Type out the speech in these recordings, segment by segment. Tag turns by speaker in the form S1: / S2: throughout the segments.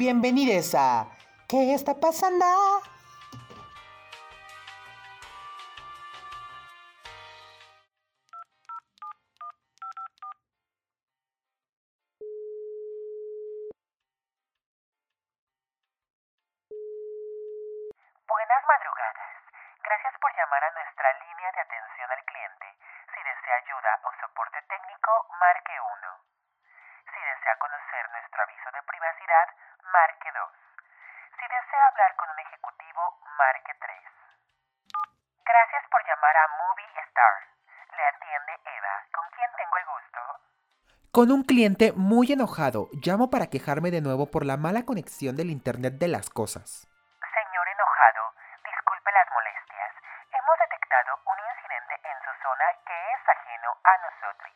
S1: Bienvenidos a ¿Qué está pasando?
S2: Con un
S1: cliente muy enojado, llamo para quejarme de nuevo por la mala conexión del Internet de las cosas.
S2: Señor enojado, disculpe las molestias. Hemos detectado un incidente en su zona que es ajeno a nosotros.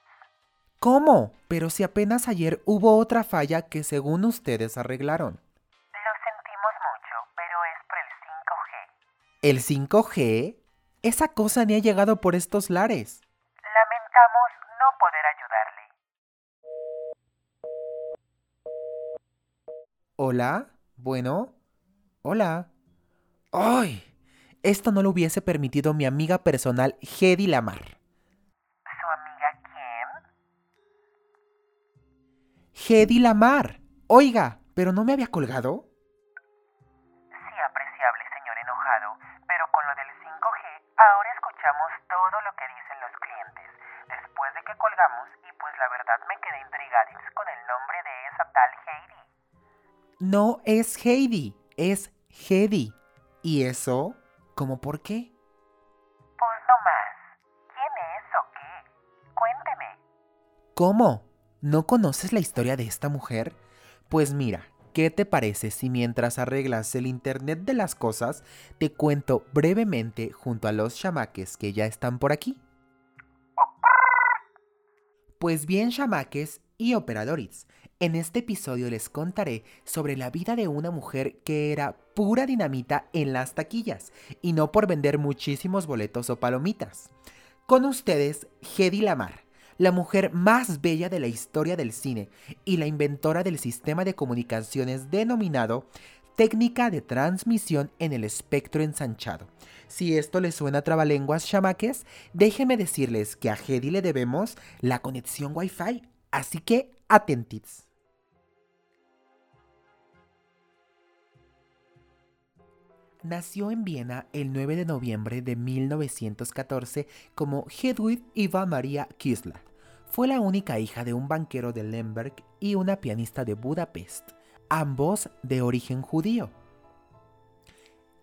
S1: ¿Cómo? Pero si apenas ayer hubo otra falla que según ustedes arreglaron.
S2: Lo sentimos mucho, pero es por el 5G.
S1: ¿El 5G? Esa cosa ni ha llegado por estos lares. ¿Hola? Bueno. Hola. ¡Ay! Esto no lo hubiese permitido mi amiga personal Hedy Lamar.
S2: ¿Su amiga quién?
S1: Hedy Lamar. Oiga, ¿pero no me había colgado? No es Heidi, es Hedy. ¿Y eso? ¿Cómo por qué?
S2: Pues no más. ¿Quién es o qué? Cuénteme.
S1: ¿Cómo? ¿No conoces la historia de esta mujer? Pues mira, ¿qué te parece si mientras arreglas el Internet de las cosas, te cuento brevemente junto a los chamaques que ya están por aquí? Pues bien, chamaques y operadores, en este episodio les contaré sobre la vida de una mujer que era pura dinamita en las taquillas y no por vender muchísimos boletos o palomitas. Con ustedes, Hedy Lamar, la mujer más bella de la historia del cine y la inventora del sistema de comunicaciones denominado técnica de transmisión en el espectro ensanchado. Si esto les suena a trabalenguas chamaques, déjenme decirles que a Hedy le debemos la conexión Wi-Fi, así que atentits. Nació en Viena el 9 de noviembre de 1914 como Hedwig Eva Maria Kisler. Fue la única hija de un banquero de Lemberg y una pianista de Budapest, ambos de origen judío.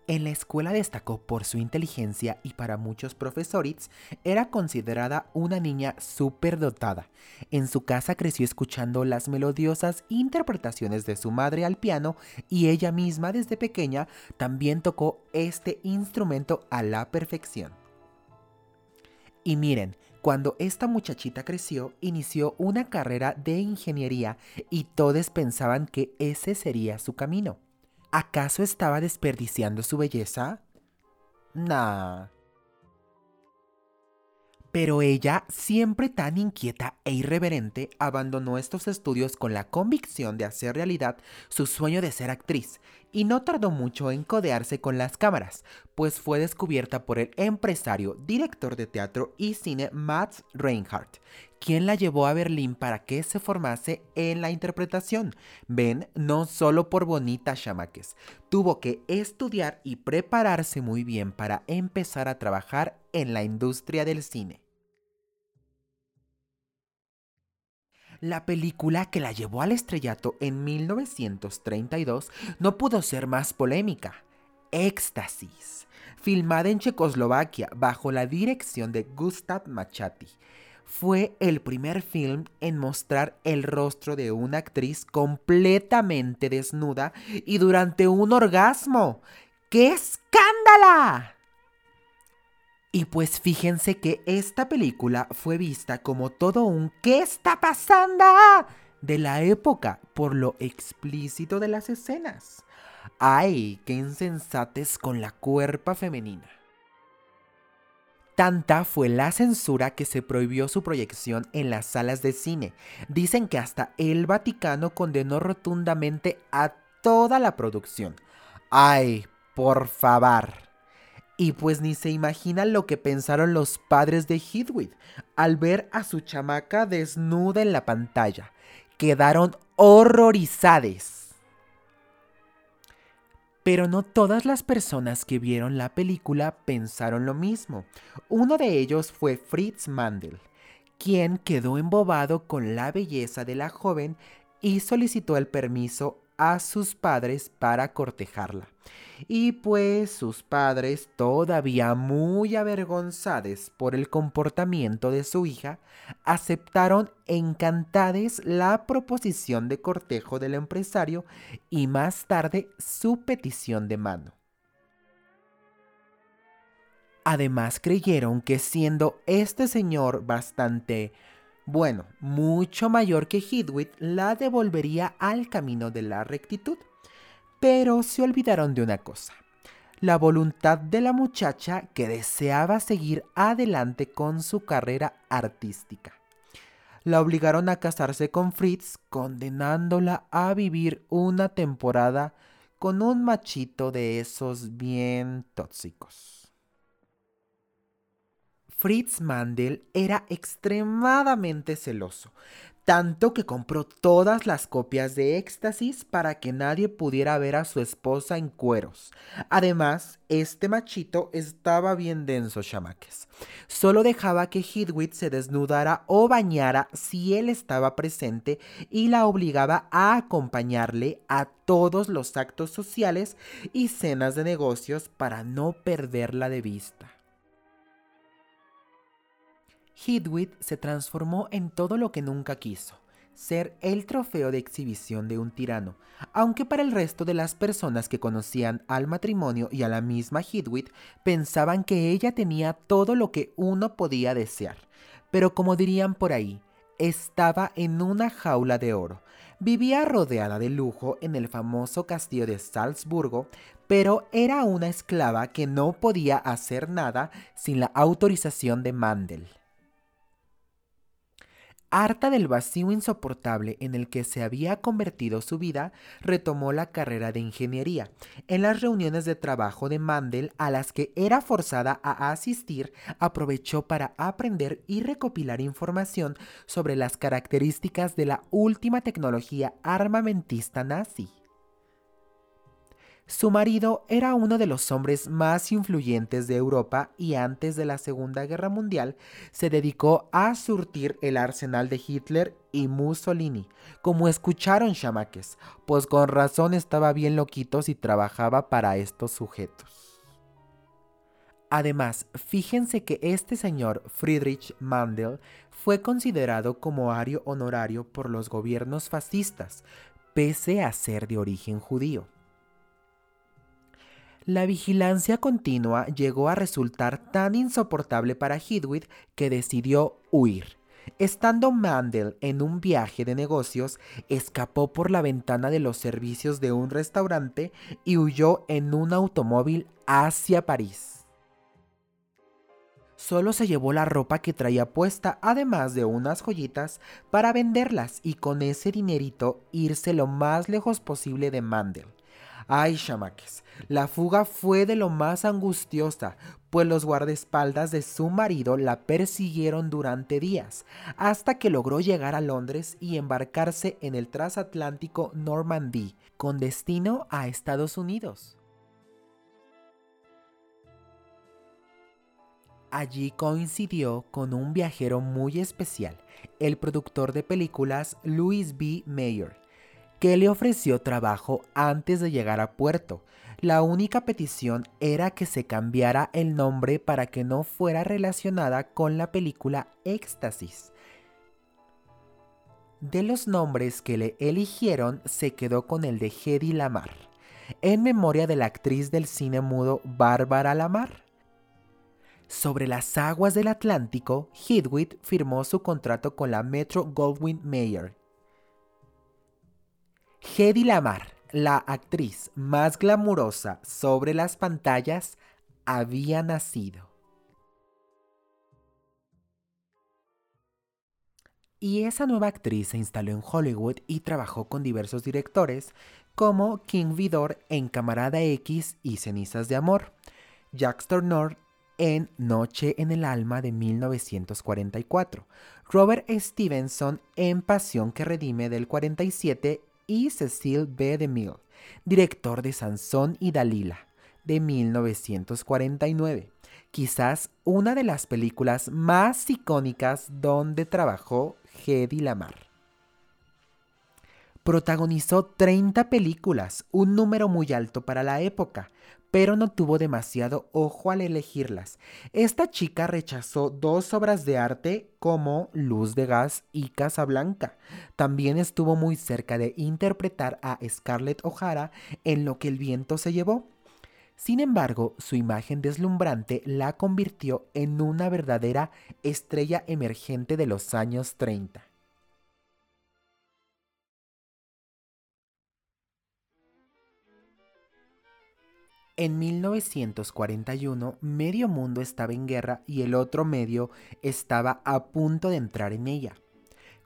S1: En la escuela destacó por su inteligencia y para muchos profesores era considerada una niña superdotada. En su casa creció escuchando las melodiosas interpretaciones de su madre al piano y ella misma desde pequeña también tocó este instrumento a la perfección. Y miren, cuando esta muchachita creció, inició una carrera de ingeniería y todos pensaban que ese sería su camino. ¿Acaso estaba desperdiciando su belleza? Nah. Pero ella, siempre tan inquieta e irreverente, abandonó estos estudios con la convicción de hacer realidad su sueño de ser actriz, y no tardó mucho en codearse con las cámaras, pues fue descubierta por el empresario, director de teatro y cine Mats Reinhardt, quien la llevó a Berlín para que se formase en la interpretación. Ven, no solo por bonitas chamaques, tuvo que estudiar y prepararse muy bien para empezar a trabajar en la industria del cine. La película que la llevó al estrellato en 1932 no pudo ser más polémica. Éxtasis, filmada en Checoslovaquia bajo la dirección de Gustav Machati, fue el primer film en mostrar el rostro de una actriz completamente desnuda y durante un orgasmo. ¡Qué escándala! Y pues fíjense que esta película fue vista como todo un ¿qué está pasando? de la época por lo explícito de las escenas. ¡Ay, qué insensates con la cuerpa femenina! Tanta fue la censura que se prohibió su proyección en las salas de cine. Dicen que hasta el Vaticano condenó rotundamente a toda la producción. ¡Ay, por favor! Y pues ni se imaginan lo que pensaron los padres de Hedwig al ver a su chamaca desnuda en la pantalla. Quedaron horrorizados. Pero no todas las personas que vieron la película pensaron lo mismo. Uno de ellos fue Fritz Mandel, quien quedó embobado con la belleza de la joven y solicitó el permiso a sus padres para cortejarla. Y pues sus padres, todavía muy avergonzados por el comportamiento de su hija, aceptaron encantados la proposición de cortejo del empresario y más tarde su petición de mano. Además creyeron que siendo este señor bastante bueno, mucho mayor que Hedwig, la devolvería al camino de la rectitud. Pero se olvidaron de una cosa, la voluntad de la muchacha que deseaba seguir adelante con su carrera artística. La obligaron a casarse con Fritz, condenándola a vivir una temporada con un machito de esos bien tóxicos. Fritz Mandel era extremadamente celoso, tanto que compró todas las copias de Éxtasis para que nadie pudiera ver a su esposa en cueros. Además, este machito estaba bien denso, chamaques. Solo dejaba que Hedwig se desnudara o bañara si él estaba presente y la obligaba a acompañarle a todos los actos sociales y cenas de negocios para no perderla de vista. Hedwig se transformó en todo lo que nunca quiso, ser el trofeo de exhibición de un tirano, aunque para el resto de las personas que conocían al matrimonio y a la misma Hedwig pensaban que ella tenía todo lo que uno podía desear. Pero como dirían por ahí, estaba en una jaula de oro. Vivía rodeada de lujo en el famoso castillo de Salzburgo, pero era una esclava que no podía hacer nada sin la autorización de Mandel. Harta del vacío insoportable en el que se había convertido su vida, retomó la carrera de ingeniería. En las reuniones de trabajo de Mandel a las que era forzada a asistir, aprovechó para aprender y recopilar información sobre las características de la última tecnología armamentista nazi. Su marido era uno de los hombres más influyentes de Europa y antes de la Segunda Guerra Mundial se dedicó a surtir el arsenal de Hitler y Mussolini, como escucharon chamaques, pues con razón estaba bien loquito si trabajaba para estos sujetos. Además, fíjense que este señor Friedrich Mandel fue considerado como ario honorario por los gobiernos fascistas, pese a ser de origen judío. La vigilancia continua llegó a resultar tan insoportable para Hedwig que decidió huir. Estando Mandel en un viaje de negocios, escapó por la ventana de los servicios de un restaurante y huyó en un automóvil hacia París. Solo se llevó la ropa que traía puesta, además de unas joyitas, para venderlas y con ese dinerito irse lo más lejos posible de Mandel. Ay, chamaques, la fuga fue de lo más angustiosa, pues los guardaespaldas de su marido la persiguieron durante días, hasta que logró llegar a Londres y embarcarse en el transatlántico Normandy, con destino a Estados Unidos. Allí coincidió con un viajero muy especial, el productor de películas Louis B. Mayer, que le ofreció trabajo antes de llegar a puerto. La única petición era que se cambiara el nombre para que no fuera relacionada con la película Éxtasis. De los nombres que le eligieron, se quedó con el de Hedy Lamar, en memoria de la actriz del cine mudo Bárbara Lamar. Sobre las aguas del Atlántico, Hedwig firmó su contrato con la Metro Goldwyn Mayer Hedy Lamar, la actriz más glamurosa sobre las pantallas, había nacido. Y esa nueva actriz se instaló en Hollywood y trabajó con diversos directores como King Vidor en Camarada X y Cenizas de Amor, Jack Turner en Noche en el Alma de 1944, Robert Stevenson en Pasión que Redime del 47 y Cecil B. DeMille, director de Sansón y Dalila de 1949, quizás una de las películas más icónicas donde trabajó Hedy Lamar. Protagonizó 30 películas, un número muy alto para la época, pero no tuvo demasiado ojo al elegirlas. Esta chica rechazó dos obras de arte como Luz de Gas y Casablanca. También estuvo muy cerca de interpretar a Scarlett O'Hara en Lo que el viento se llevó. Sin embargo, su imagen deslumbrante la convirtió en una verdadera estrella emergente de los años 30. En 1941, medio mundo estaba en guerra y el otro medio estaba a punto de entrar en ella.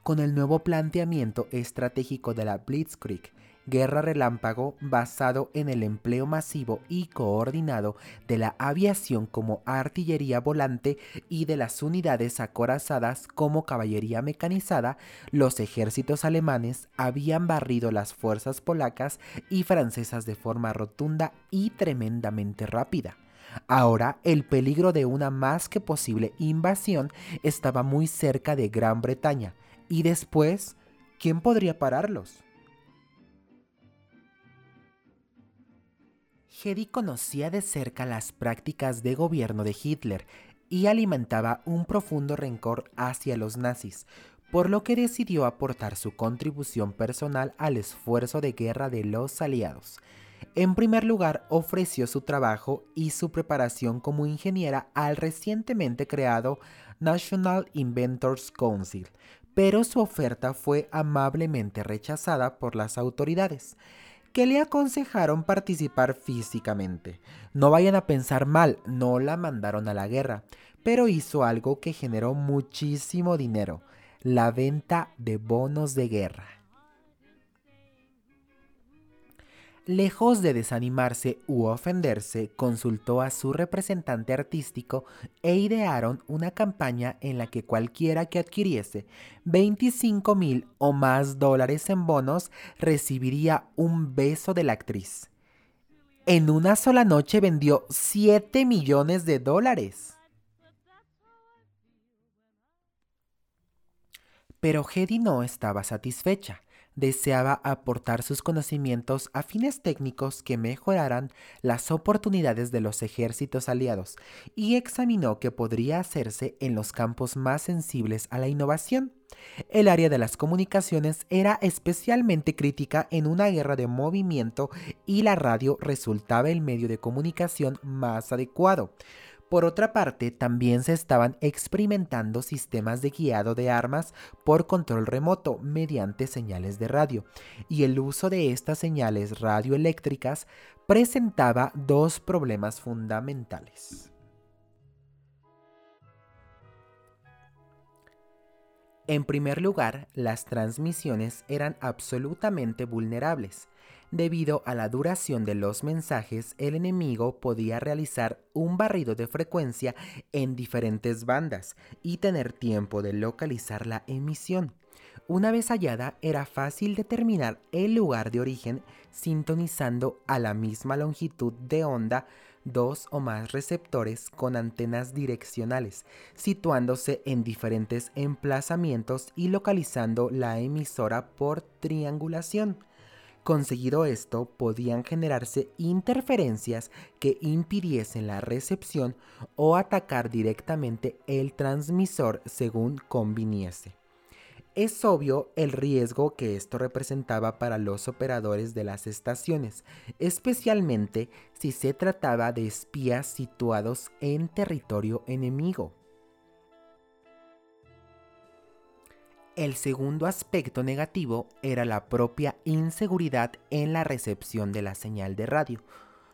S1: Con el nuevo planteamiento estratégico de la Blitzkrieg guerra relámpago basado en el empleo masivo y coordinado de la aviación como artillería volante y de las unidades acorazadas como caballería mecanizada, los ejércitos alemanes habían barrido las fuerzas polacas y francesas de forma rotunda y tremendamente rápida. Ahora el peligro de una más que posible invasión estaba muy cerca de Gran Bretaña y después, ¿quién podría pararlos? Hedy conocía de cerca las prácticas de gobierno de Hitler y alimentaba un profundo rencor hacia los nazis, por lo que decidió aportar su contribución personal al esfuerzo de guerra de los aliados. En primer lugar, ofreció su trabajo y su preparación como ingeniera al recientemente creado National Inventors Council, pero su oferta fue amablemente rechazada por las autoridades que le aconsejaron participar físicamente. No vayan a pensar mal, no la mandaron a la guerra, pero hizo algo que generó muchísimo dinero, la venta de bonos de guerra. Lejos de desanimarse u ofenderse, consultó a su representante artístico e idearon una campaña en la que cualquiera que adquiriese 25 mil o más dólares en bonos recibiría un beso de la actriz. En una sola noche vendió 7 millones de dólares. Pero Hedy no estaba satisfecha deseaba aportar sus conocimientos a fines técnicos que mejoraran las oportunidades de los ejércitos aliados y examinó qué podría hacerse en los campos más sensibles a la innovación. El área de las comunicaciones era especialmente crítica en una guerra de movimiento y la radio resultaba el medio de comunicación más adecuado. Por otra parte, también se estaban experimentando sistemas de guiado de armas por control remoto mediante señales de radio, y el uso de estas señales radioeléctricas presentaba dos problemas fundamentales. En primer lugar, las transmisiones eran absolutamente vulnerables Debido a la duración de los mensajes, el enemigo podía realizar un barrido de frecuencia en diferentes bandas y tener tiempo de localizar la emisión. Una vez hallada, era fácil determinar el lugar de origen sintonizando a la misma longitud de onda dos o más receptores con antenas direccionales, situándose en diferentes emplazamientos y localizando la emisora por triangulación. Conseguido esto, podían generarse interferencias que impidiesen la recepción o atacar directamente el transmisor según conviniese. Es obvio el riesgo que esto representaba para los operadores de las estaciones, especialmente si se trataba de espías situados en territorio enemigo. El segundo aspecto negativo era la propia inseguridad en la recepción de la señal de radio.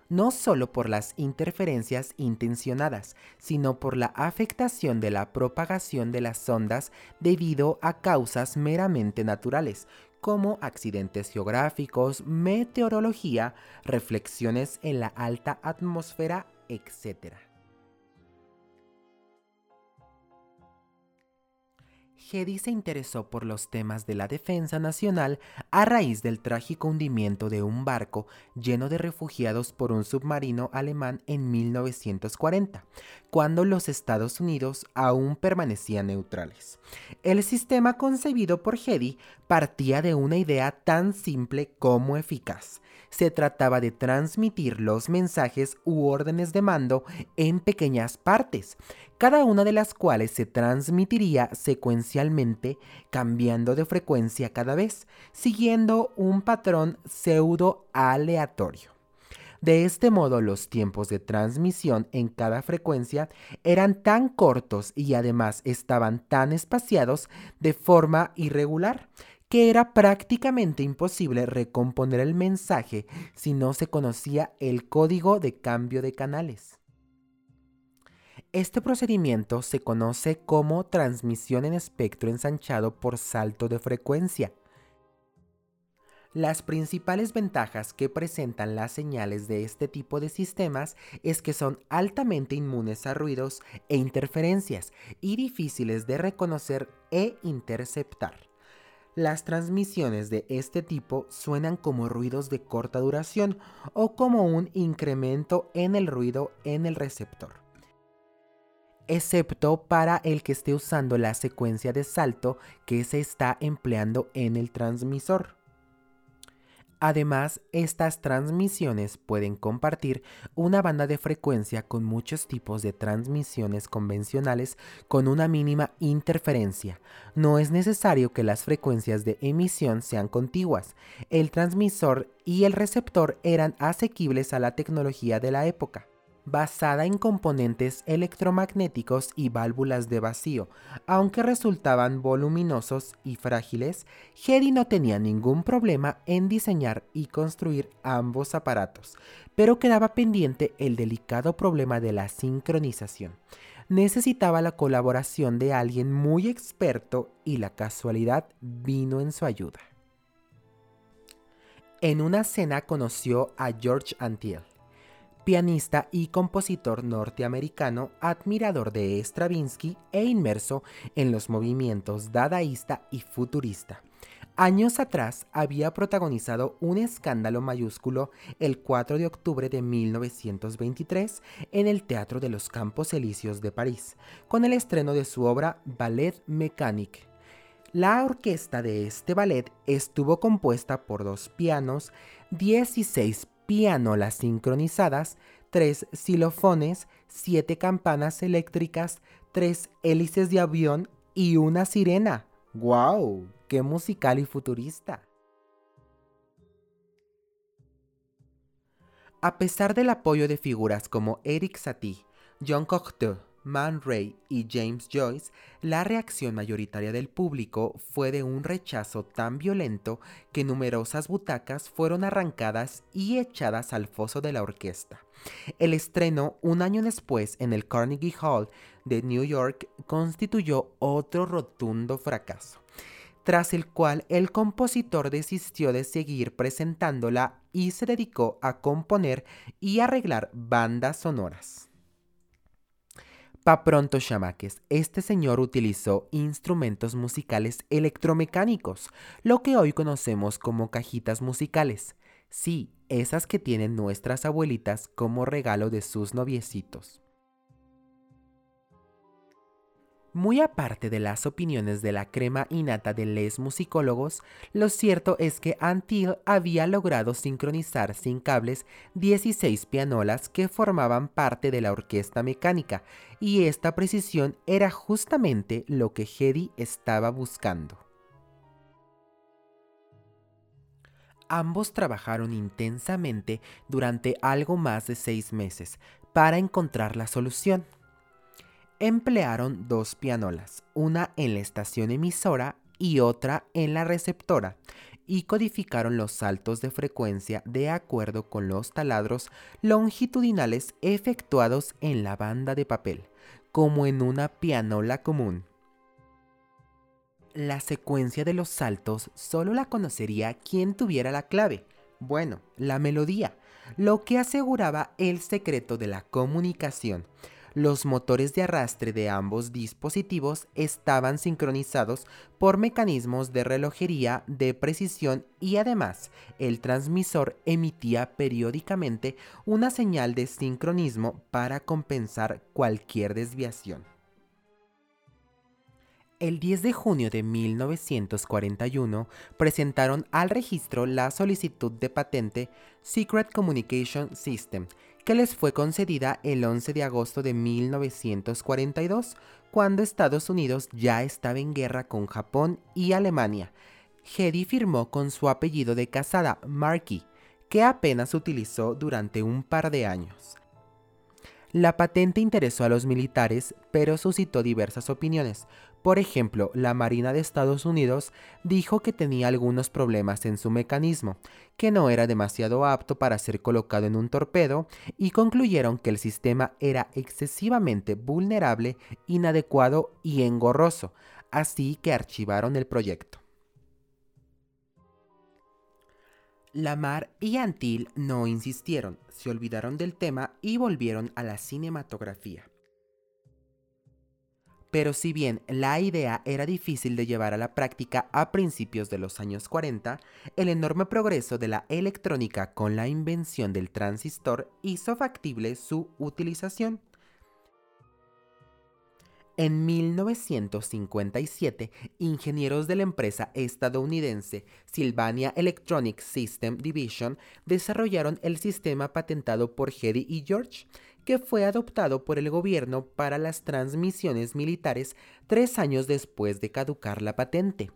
S1: no solo por las interferencias intencionadas, sino por la afectación de la propagación de las ondas debido a causas meramente naturales, como accidentes geográficos, meteorología, reflexiones en la alta atmósfera, etc. Hedy se interesó por los temas de la defensa nacional a raíz del trágico hundimiento de un barco lleno de refugiados por un submarino alemán en 1940, cuando los Estados Unidos aún permanecían neutrales. El sistema concebido por Hedy partía de una idea tan simple como eficaz se trataba de transmitir los mensajes u órdenes de mando en pequeñas partes, cada una de las cuales se transmitiría secuencialmente, cambiando de frecuencia cada vez, siguiendo un patrón pseudo aleatorio. De este modo, los tiempos de transmisión en cada frecuencia eran tan cortos y además estaban tan espaciados de forma irregular que era prácticamente imposible recomponer el mensaje si no se conocía el código de cambio de canales. Este procedimiento se conoce como transmisión en espectro ensanchado por salto de frecuencia. Las principales ventajas que presentan las señales de este tipo de sistemas es que son altamente inmunes a ruidos e interferencias y difíciles de reconocer e interceptar. Las transmisiones de este tipo suenan como ruidos de corta duración o como un incremento en el ruido en el receptor, excepto para el que esté usando la secuencia de salto que se está empleando en el transmisor. Además, estas transmisiones pueden compartir una banda de frecuencia con muchos tipos de transmisiones convencionales con una mínima interferencia. No es necesario que las frecuencias de emisión sean contiguas. El transmisor y el receptor eran asequibles a la tecnología de la época basada en componentes electromagnéticos y válvulas de vacío. Aunque resultaban voluminosos y frágiles, Hedy no tenía ningún problema en diseñar y construir ambos aparatos, pero quedaba pendiente el delicado problema de la sincronización. Necesitaba la colaboración de alguien muy experto y la casualidad vino en su ayuda. En una cena conoció a George Antiel, pianista y compositor norteamericano, admirador de Stravinsky e inmerso en los movimientos dadaísta y futurista. Años atrás había protagonizado un escándalo mayúsculo el 4 de octubre de 1923 en el Teatro de los Campos Elíseos de París, con el estreno de su obra Ballet Mécanique. La orquesta de este ballet estuvo compuesta por dos pianos, 16 pianolas sincronizadas, tres xilofones, siete campanas eléctricas, tres hélices de avión y una sirena. ¡Guau! ¡Qué musical y futurista! A pesar del apoyo de figuras como Eric Satie, John Cocteau, Man Ray y James Joyce, la reacción mayoritaria del público fue de un rechazo tan violento que numerosas butacas fueron arrancadas y echadas al foso de la orquesta. El estreno, un año después, en el Carnegie Hall de New York, constituyó otro rotundo fracaso, tras el cual el compositor desistió de seguir presentándola y se dedicó a componer y arreglar bandas sonoras. Pa pronto chamaques, este señor utilizó instrumentos musicales electromecánicos, lo que hoy conocemos como cajitas musicales. Sí, esas que tienen nuestras abuelitas como regalo de sus noviecitos. Muy aparte de las opiniones de la crema innata de les musicólogos, lo cierto es que Antil había logrado sincronizar sin cables 16 pianolas que formaban parte de la orquesta mecánica, y esta precisión era justamente lo que Hedy estaba buscando. Ambos trabajaron intensamente durante algo más de seis meses para encontrar la solución emplearon dos pianolas, una en la estación emisora y otra en la receptora, y codificaron los saltos de frecuencia de acuerdo con los taladros longitudinales efectuados en la banda de papel, como en una pianola común. La secuencia de los saltos solo la conocería quien tuviera la clave, bueno, la melodía, lo que aseguraba el secreto de la comunicación. Los motores de arrastre de ambos dispositivos estaban sincronizados por mecanismos de relojería de precisión y además el transmisor emitía periódicamente una señal de sincronismo para compensar cualquier desviación. El 10 de junio de 1941 presentaron al registro la solicitud de patente Secret Communication System, que les fue concedida el 11 de agosto de 1942, cuando Estados Unidos ya estaba en guerra con Japón y Alemania. Hedy firmó con su apellido de casada, Markey, que apenas utilizó durante un par de años. La patente interesó a los militares, pero suscitó diversas opiniones. Por ejemplo, la Marina de Estados Unidos dijo que tenía algunos problemas en su mecanismo, que no era demasiado apto para ser colocado en un torpedo, y concluyeron que el sistema era excesivamente vulnerable, inadecuado y engorroso, así que archivaron el proyecto. Lamar y Antil no insistieron, se olvidaron del tema y volvieron a la cinematografía. Pero si bien la idea era difícil de llevar a la práctica a principios de los años 40, el enorme progreso de la electrónica con la invención del transistor hizo factible su utilización. En 1957, ingenieros de la empresa estadounidense Sylvania Electronic System Division desarrollaron el sistema patentado por Hedy y George, que fue adoptado por el gobierno para las transmisiones militares tres años después de caducar la patente.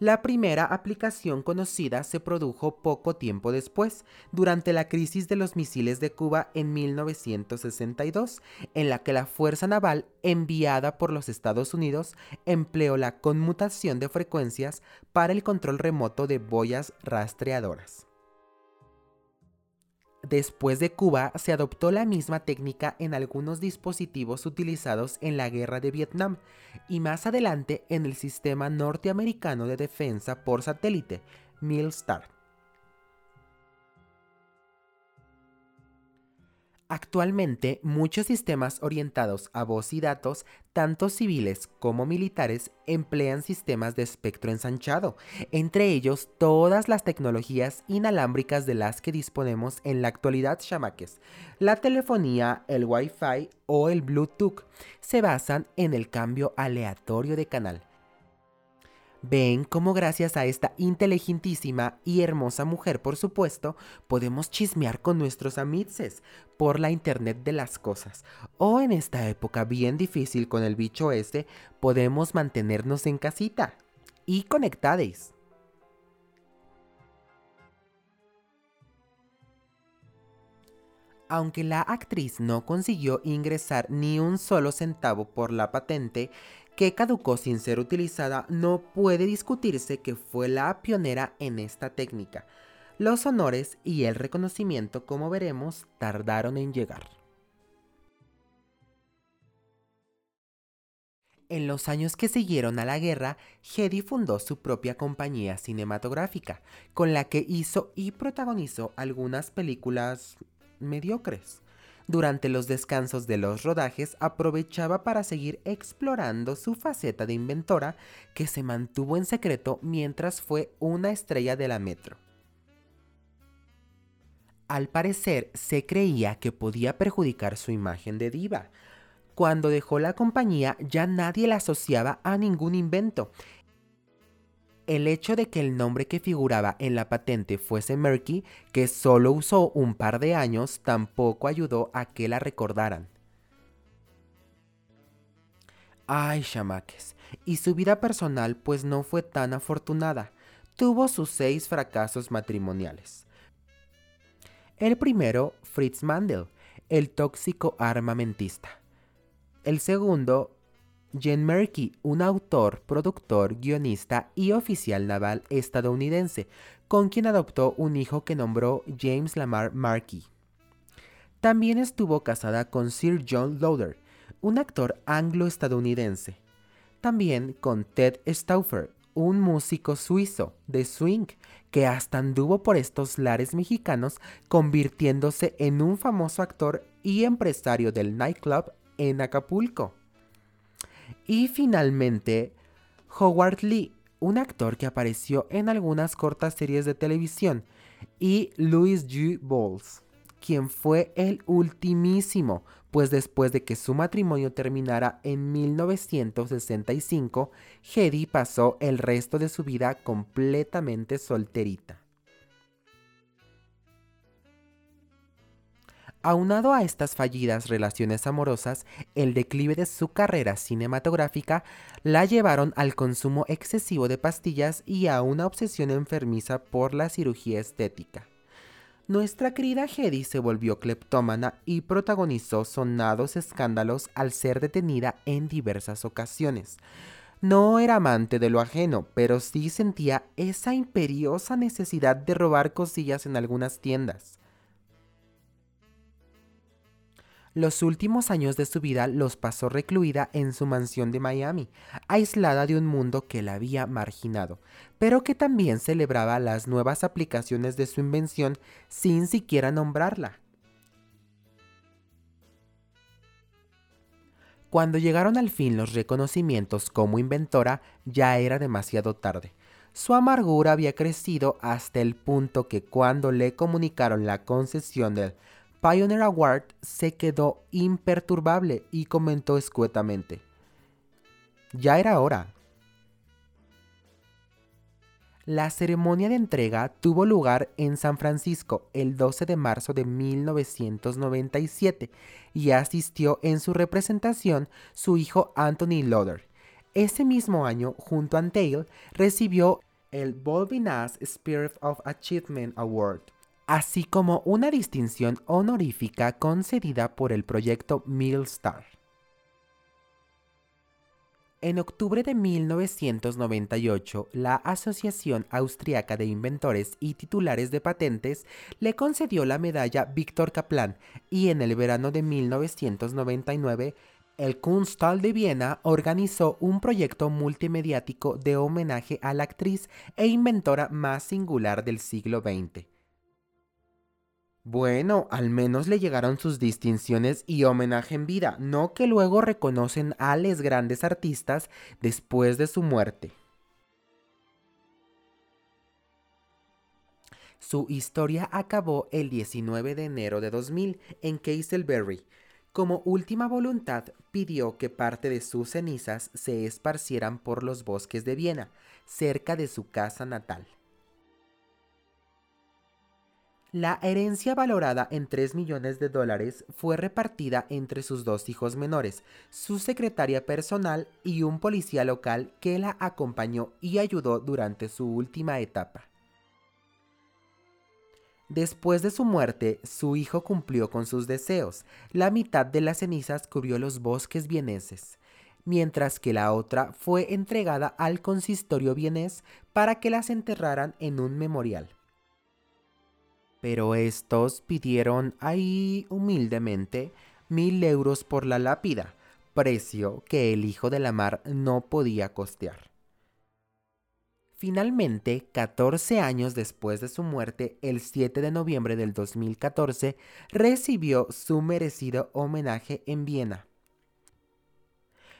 S1: La primera aplicación conocida se produjo poco tiempo después, durante la crisis de los misiles de Cuba en 1962, en la que la Fuerza Naval enviada por los Estados Unidos empleó la conmutación de frecuencias para el control remoto de boyas rastreadoras. Después de Cuba, se adoptó la misma técnica en algunos dispositivos utilizados en la guerra de Vietnam y más adelante en el sistema norteamericano de defensa por satélite, MILSTAR. Actualmente, muchos sistemas orientados a voz y datos, tanto civiles como militares, emplean sistemas de espectro ensanchado, entre ellos todas las tecnologías inalámbricas de las que disponemos en la actualidad chamaques. La telefonía, el Wi-Fi o el Bluetooth se basan en el cambio aleatorio de canal. Ven cómo gracias a esta inteligentísima y hermosa mujer, por supuesto, podemos chismear con nuestros amices por la Internet de las cosas. O en esta época bien difícil con el bicho este, podemos mantenernos en casita y conectados. Aunque la actriz no consiguió ingresar ni un solo centavo por la patente, que caducó sin ser utilizada, no puede discutirse que fue la pionera en esta técnica. Los honores y el reconocimiento, como veremos, tardaron en llegar. En los años que siguieron a la guerra, Hedy fundó su propia compañía cinematográfica, con la que hizo y protagonizó algunas películas mediocres. Durante los descansos de los rodajes aprovechaba para seguir explorando su faceta de inventora que se mantuvo en secreto mientras fue una estrella de la metro. Al parecer se creía que podía perjudicar su imagen de diva. Cuando dejó la compañía ya nadie la asociaba a ningún invento el hecho de que el nombre que figuraba en la patente fuese Merky, que solo usó un par de años, tampoco ayudó a que la recordaran. Ay, chamaques, y su vida personal pues no fue tan afortunada. Tuvo sus seis fracasos matrimoniales. El primero, Fritz Mandel, el tóxico armamentista. El segundo, Jen Merkey, un autor, productor, guionista y oficial naval estadounidense, con quien adoptó un hijo que nombró James Lamar Markey. También estuvo casada con Sir John Lauder, un actor anglo-estadounidense. También con Ted Stauffer, un músico suizo de swing que hasta anduvo por estos lares mexicanos convirtiéndose en un famoso actor y empresario del nightclub en Acapulco. Y finalmente, Howard Lee, un actor que apareció en algunas cortas series de televisión, y Louis G. Bowles, quien fue el ultimísimo, pues después de que su matrimonio terminara en 1965, Hedy pasó el resto de su vida completamente solterita. Aunado a estas fallidas relaciones amorosas, el declive de su carrera cinematográfica la llevaron al consumo excesivo de pastillas y a una obsesión enfermiza por la cirugía estética. Nuestra querida Hedy se volvió cleptómana y protagonizó sonados escándalos al ser detenida en diversas ocasiones. No era amante de lo ajeno, pero sí sentía esa imperiosa necesidad de robar cosillas en algunas tiendas. Los últimos años de su vida los pasó recluida en su mansión de Miami, aislada de un mundo que la había marginado, pero que también celebraba las nuevas aplicaciones de su invención sin siquiera nombrarla. Cuando llegaron al fin los reconocimientos como inventora, ya era demasiado tarde. Su amargura había crecido hasta el punto que cuando le comunicaron la concesión del Pioneer Award se quedó imperturbable y comentó escuetamente. Ya era hora. La ceremonia de entrega tuvo lugar en San Francisco el 12 de marzo de 1997 y asistió en su representación su hijo Anthony Lauder. Ese mismo año, junto a Tail, recibió el Bolvinas Spirit of Achievement Award así como una distinción honorífica concedida por el proyecto Millstar. En octubre de 1998, la Asociación Austriaca de Inventores y Titulares de Patentes le concedió la medalla Víctor Kaplan y en el verano de 1999, el Kunsthal de Viena organizó un proyecto multimediático de homenaje a la actriz e inventora más singular del siglo XX. Bueno, al menos le llegaron sus distinciones y homenaje en vida, no que luego reconocen a los grandes artistas después de su muerte. Su historia acabó el 19 de enero de 2000 en Castleberry. Como última voluntad, pidió que parte de sus cenizas se esparcieran por los bosques de Viena, cerca de su casa natal. La herencia valorada en 3 millones de dólares fue repartida entre sus dos hijos menores, su secretaria personal y un policía local que la acompañó y ayudó durante su última etapa. Después de su muerte, su hijo cumplió con sus deseos. La mitad de las cenizas cubrió los bosques vieneses, mientras que la otra fue entregada al consistorio vienés para que las enterraran en un memorial pero estos pidieron ahí humildemente mil euros por la lápida, precio que el hijo de la mar no podía costear. Finalmente, 14 años después de su muerte, el 7 de noviembre del 2014, recibió su merecido homenaje en Viena.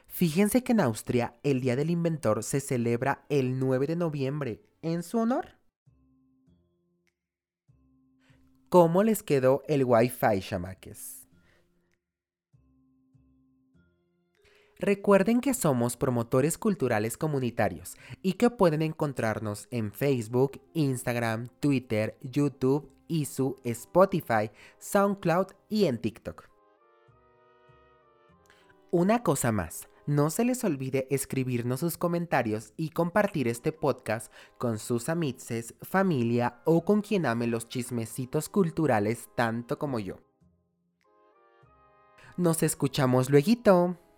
S1: Fíjense que en Austria el Día del Inventor se celebra el 9 de noviembre en su honor. ¿Cómo les quedó el Wi-Fi, chamaques? Recuerden que somos promotores culturales comunitarios y que pueden encontrarnos en Facebook, Instagram, Twitter, YouTube, su Spotify, SoundCloud y en TikTok. Una cosa más, no se les olvide escribirnos sus comentarios y compartir este podcast con sus amices, familia o con quien ame los chismecitos culturales tanto como yo. Nos escuchamos luego.